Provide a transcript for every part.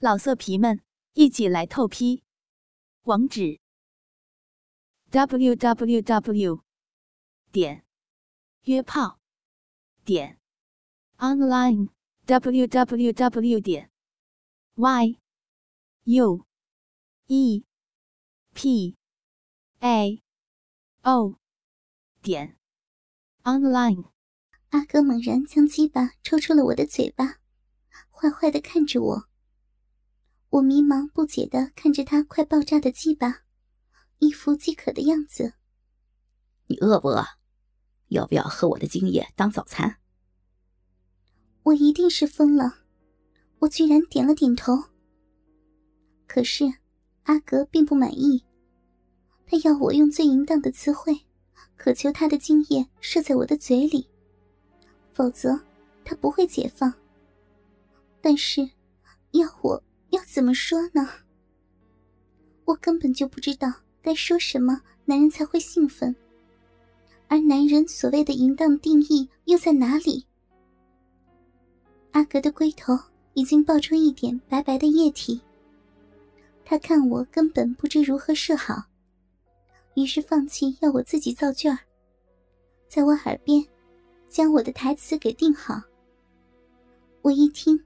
老色皮们，一起来透批！网址：w w w 点约炮点 online w w w 点 y u e p a o 点 online。阿哥猛然将鸡巴抽出了我的嘴巴，坏坏的看着我。我迷茫不解的看着他快爆炸的鸡巴，一副饥渴的样子。你饿不饿？要不要喝我的精液当早餐？我一定是疯了，我居然点了点头。可是阿格并不满意，他要我用最淫荡的词汇，渴求他的精液射在我的嘴里，否则他不会解放。但是要我。要怎么说呢？我根本就不知道该说什么，男人才会兴奋。而男人所谓的淫荡定义又在哪里？阿格的龟头已经爆出一点白白的液体，他看我根本不知如何是好，于是放弃要我自己造句儿，在我耳边将我的台词给定好。我一听，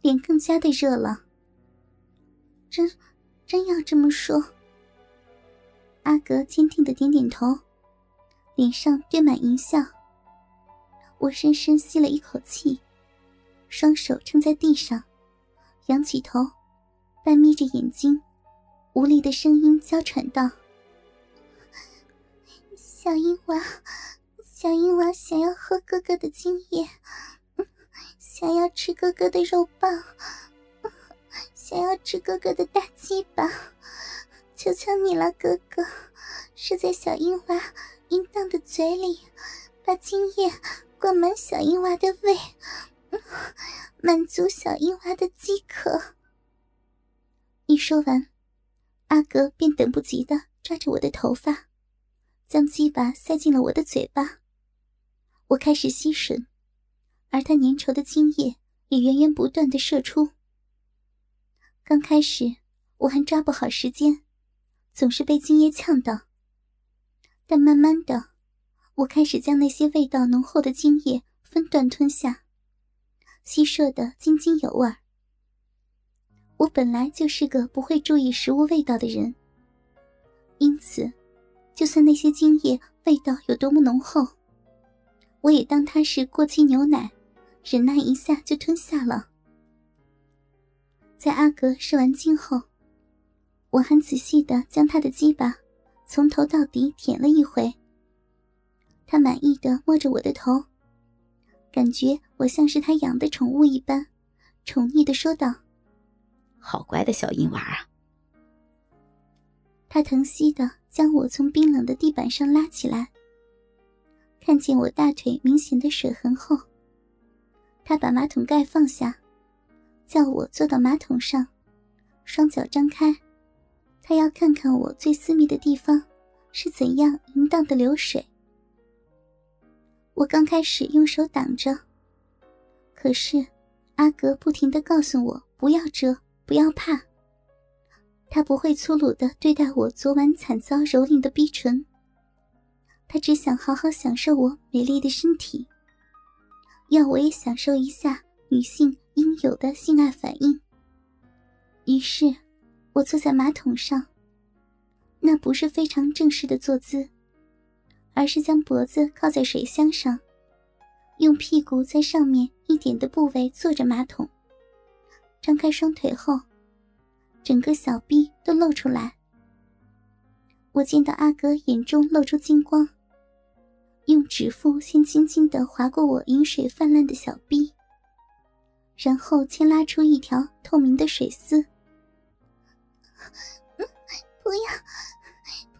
脸更加的热了。真，真要这么说。阿格坚定的点点头，脸上堆满淫笑。我深深吸了一口气，双手撑在地上，仰起头，半眯着眼睛，无力的声音娇喘道：“小英娃，小英娃想要喝哥哥的精液，想要吃哥哥的肉棒。”想要吃哥哥的大鸡巴，求求你了，哥哥，射在小樱娃淫荡的嘴里，把精液灌满小樱娃的胃，满足小樱娃的饥渴。一说完，阿格便等不及的抓着我的头发，将鸡巴塞进了我的嘴巴。我开始吸吮，而他粘稠的精液也源源不断的射出。刚开始我还抓不好时间，总是被精液呛到。但慢慢的，我开始将那些味道浓厚的精液分段吞下，吸摄的津津有味。我本来就是个不会注意食物味道的人，因此，就算那些精液味道有多么浓厚，我也当它是过期牛奶，忍耐一下就吞下了。在阿格射完精后，我还仔细的将他的鸡巴从头到底舔了一回。他满意的摸着我的头，感觉我像是他养的宠物一般，宠溺的说道：“好乖的小婴娃啊！”他疼惜的将我从冰冷的地板上拉起来，看见我大腿明显的水痕后，他把马桶盖放下。叫我坐到马桶上，双脚张开，他要看看我最私密的地方是怎样淫荡的流水。我刚开始用手挡着，可是阿格不停的告诉我不要遮，不要怕。他不会粗鲁的对待我昨晚惨遭蹂躏的逼唇，他只想好好享受我美丽的身体，要我也享受一下女性。应有的性爱反应。于是，我坐在马桶上。那不是非常正式的坐姿，而是将脖子靠在水箱上，用屁股在上面一点的部位坐着马桶。张开双腿后，整个小臂都露出来。我见到阿哥眼中露出金光，用指腹先轻轻的划过我饮水泛滥的小臂。然后牵拉出一条透明的水丝。不要，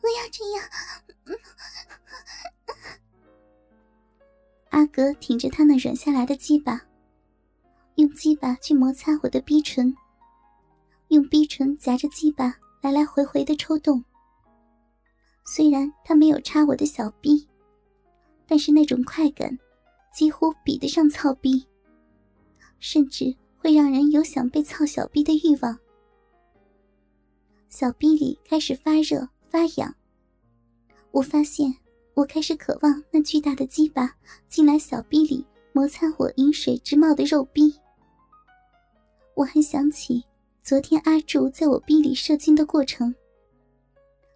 不要这样！阿格挺着他那软下来的鸡巴，用鸡巴去摩擦我的逼唇，用逼唇夹着鸡巴来来回回的抽动。虽然他没有插我的小逼，但是那种快感，几乎比得上操逼。甚至会让人有想被操小逼的欲望。小逼里开始发热发痒，我发现我开始渴望那巨大的鸡巴进来小逼里摩擦我饮水直冒的肉逼。我还想起昨天阿柱在我逼里射精的过程，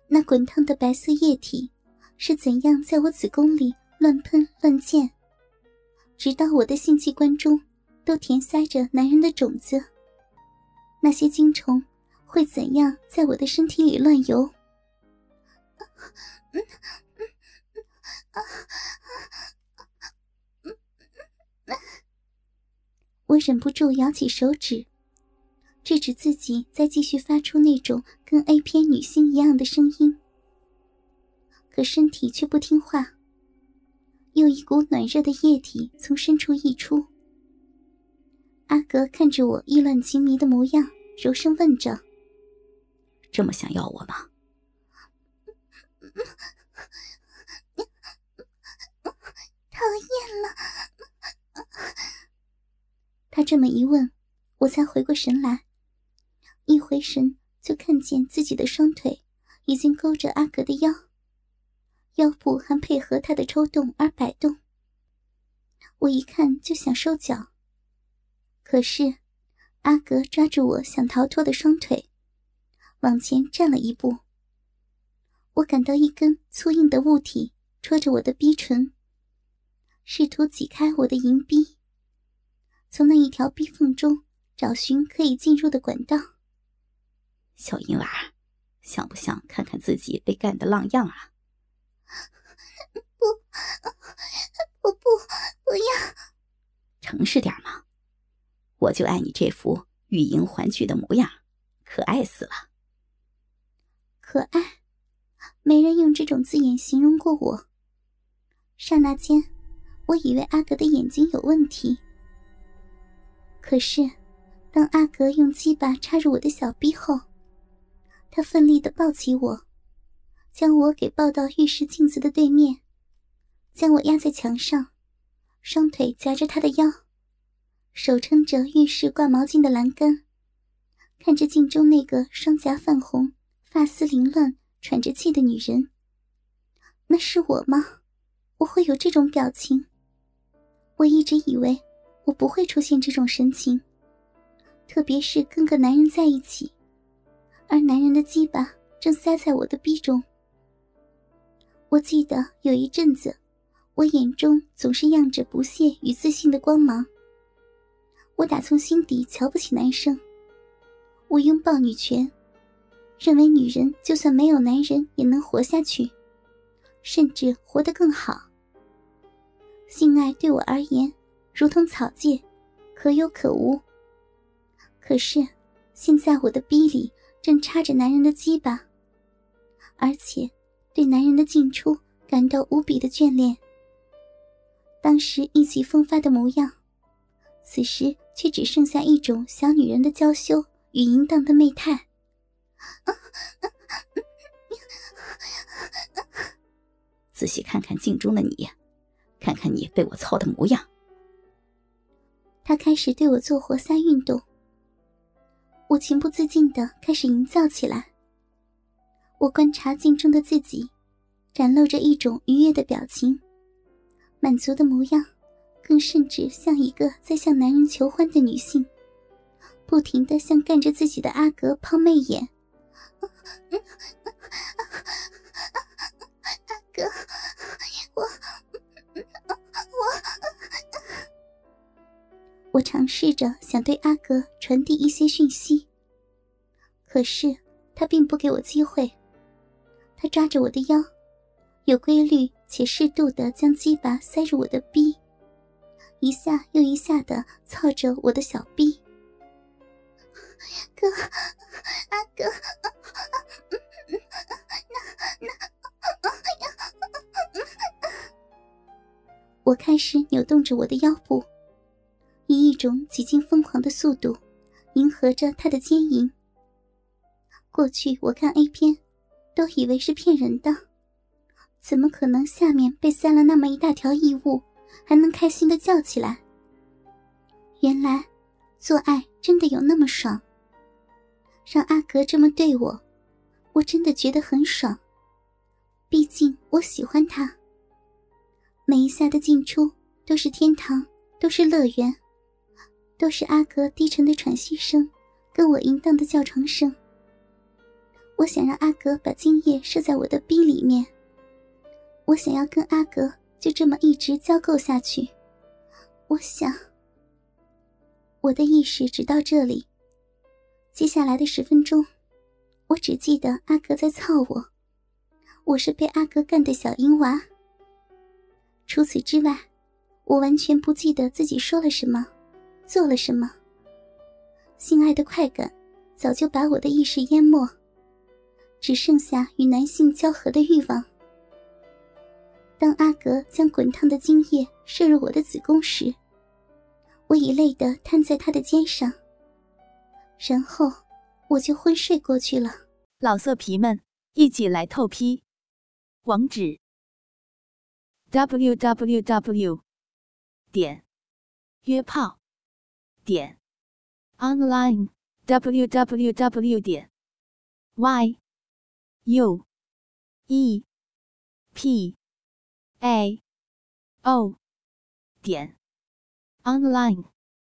那滚烫的白色液体是怎样在我子宫里乱喷乱溅，直到我的性器官中都填塞着男人的种子。那些精虫。会怎样在我的身体里乱游？我忍不住摇起手指，制止自己再继续发出那种跟 A 片女星一样的声音。可身体却不听话，又一股暖热的液体从深处溢出。阿格看着我意乱情迷的模样，柔声问着。这么想要我吗？讨厌了！他这么一问，我才回过神来。一回神，就看见自己的双腿已经勾着阿格的腰，腰部还配合他的抽动而摆动。我一看就想收脚，可是阿格抓住我想逃脱的双腿。往前站了一步，我感到一根粗硬的物体戳着我的逼唇，试图挤开我的银逼，从那一条逼缝中找寻可以进入的管道。小银娃，想不想看看自己被干的浪样啊？不，我不，不要。诚实点嘛，我就爱你这副欲迎还拒的模样，可爱死了。可爱，没人用这种字眼形容过我。刹那间，我以为阿格的眼睛有问题。可是，当阿格用鸡巴插入我的小臂后，他奋力的抱起我，将我给抱到浴室镜子的对面，将我压在墙上，双腿夹着他的腰，手撑着浴室挂毛巾的栏杆，看着镜中那个双颊泛红。发丝凌乱、喘着气的女人，那是我吗？我会有这种表情？我一直以为我不会出现这种神情，特别是跟个男人在一起，而男人的鸡巴正塞在我的逼中。我记得有一阵子，我眼中总是漾着不屑与自信的光芒。我打从心底瞧不起男生，我拥抱女权。认为女人就算没有男人也能活下去，甚至活得更好。性爱对我而言如同草芥，可有可无。可是现在我的逼里正插着男人的鸡巴，而且对男人的进出感到无比的眷恋。当时意气风发的模样，此时却只剩下一种小女人的娇羞与淫荡的媚态。仔细看看镜中的你，看看你被我操的模样。他开始对我做活塞运动，我情不自禁的开始营造起来。我观察镜中的自己，展露着一种愉悦的表情，满足的模样，更甚至像一个在向男人求欢的女性，不停的向干着自己的阿格抛媚眼。阿哥，我我我尝试着想对阿哥传递一些讯息，可是他并不给我机会。他抓着我的腰，有规律且适度的将鸡巴塞入我的逼，一下又一下的操着我的小臂。哥，阿哥。我开始扭动着我的腰部，以一种几近疯狂的速度，迎合着他的奸淫。过去我看 A 片，都以为是骗人的，怎么可能下面被塞了那么一大条异物，还能开心的叫起来？原来，做爱真的有那么爽？让阿格这么对我，我真的觉得很爽。毕竟我喜欢他。每一下的进出都是天堂，都是乐园，都是阿格低沉的喘息声，跟我淫荡的叫床声。我想让阿格把精液射在我的逼里面。我想要跟阿格就这么一直交媾下去。我想，我的意识只到这里。接下来的十分钟，我只记得阿格在操我，我是被阿格干的小淫娃。除此之外，我完全不记得自己说了什么，做了什么。性爱的快感早就把我的意识淹没。只剩下与男性交合的欲望。当阿格将滚烫的精液射入我的子宫时，我已累得瘫在他的肩上，然后我就昏睡过去了。老色皮们，一起来透批！网址：w w w. 点约炮点 online w w w. 点 y U E P A. O. 点。Online。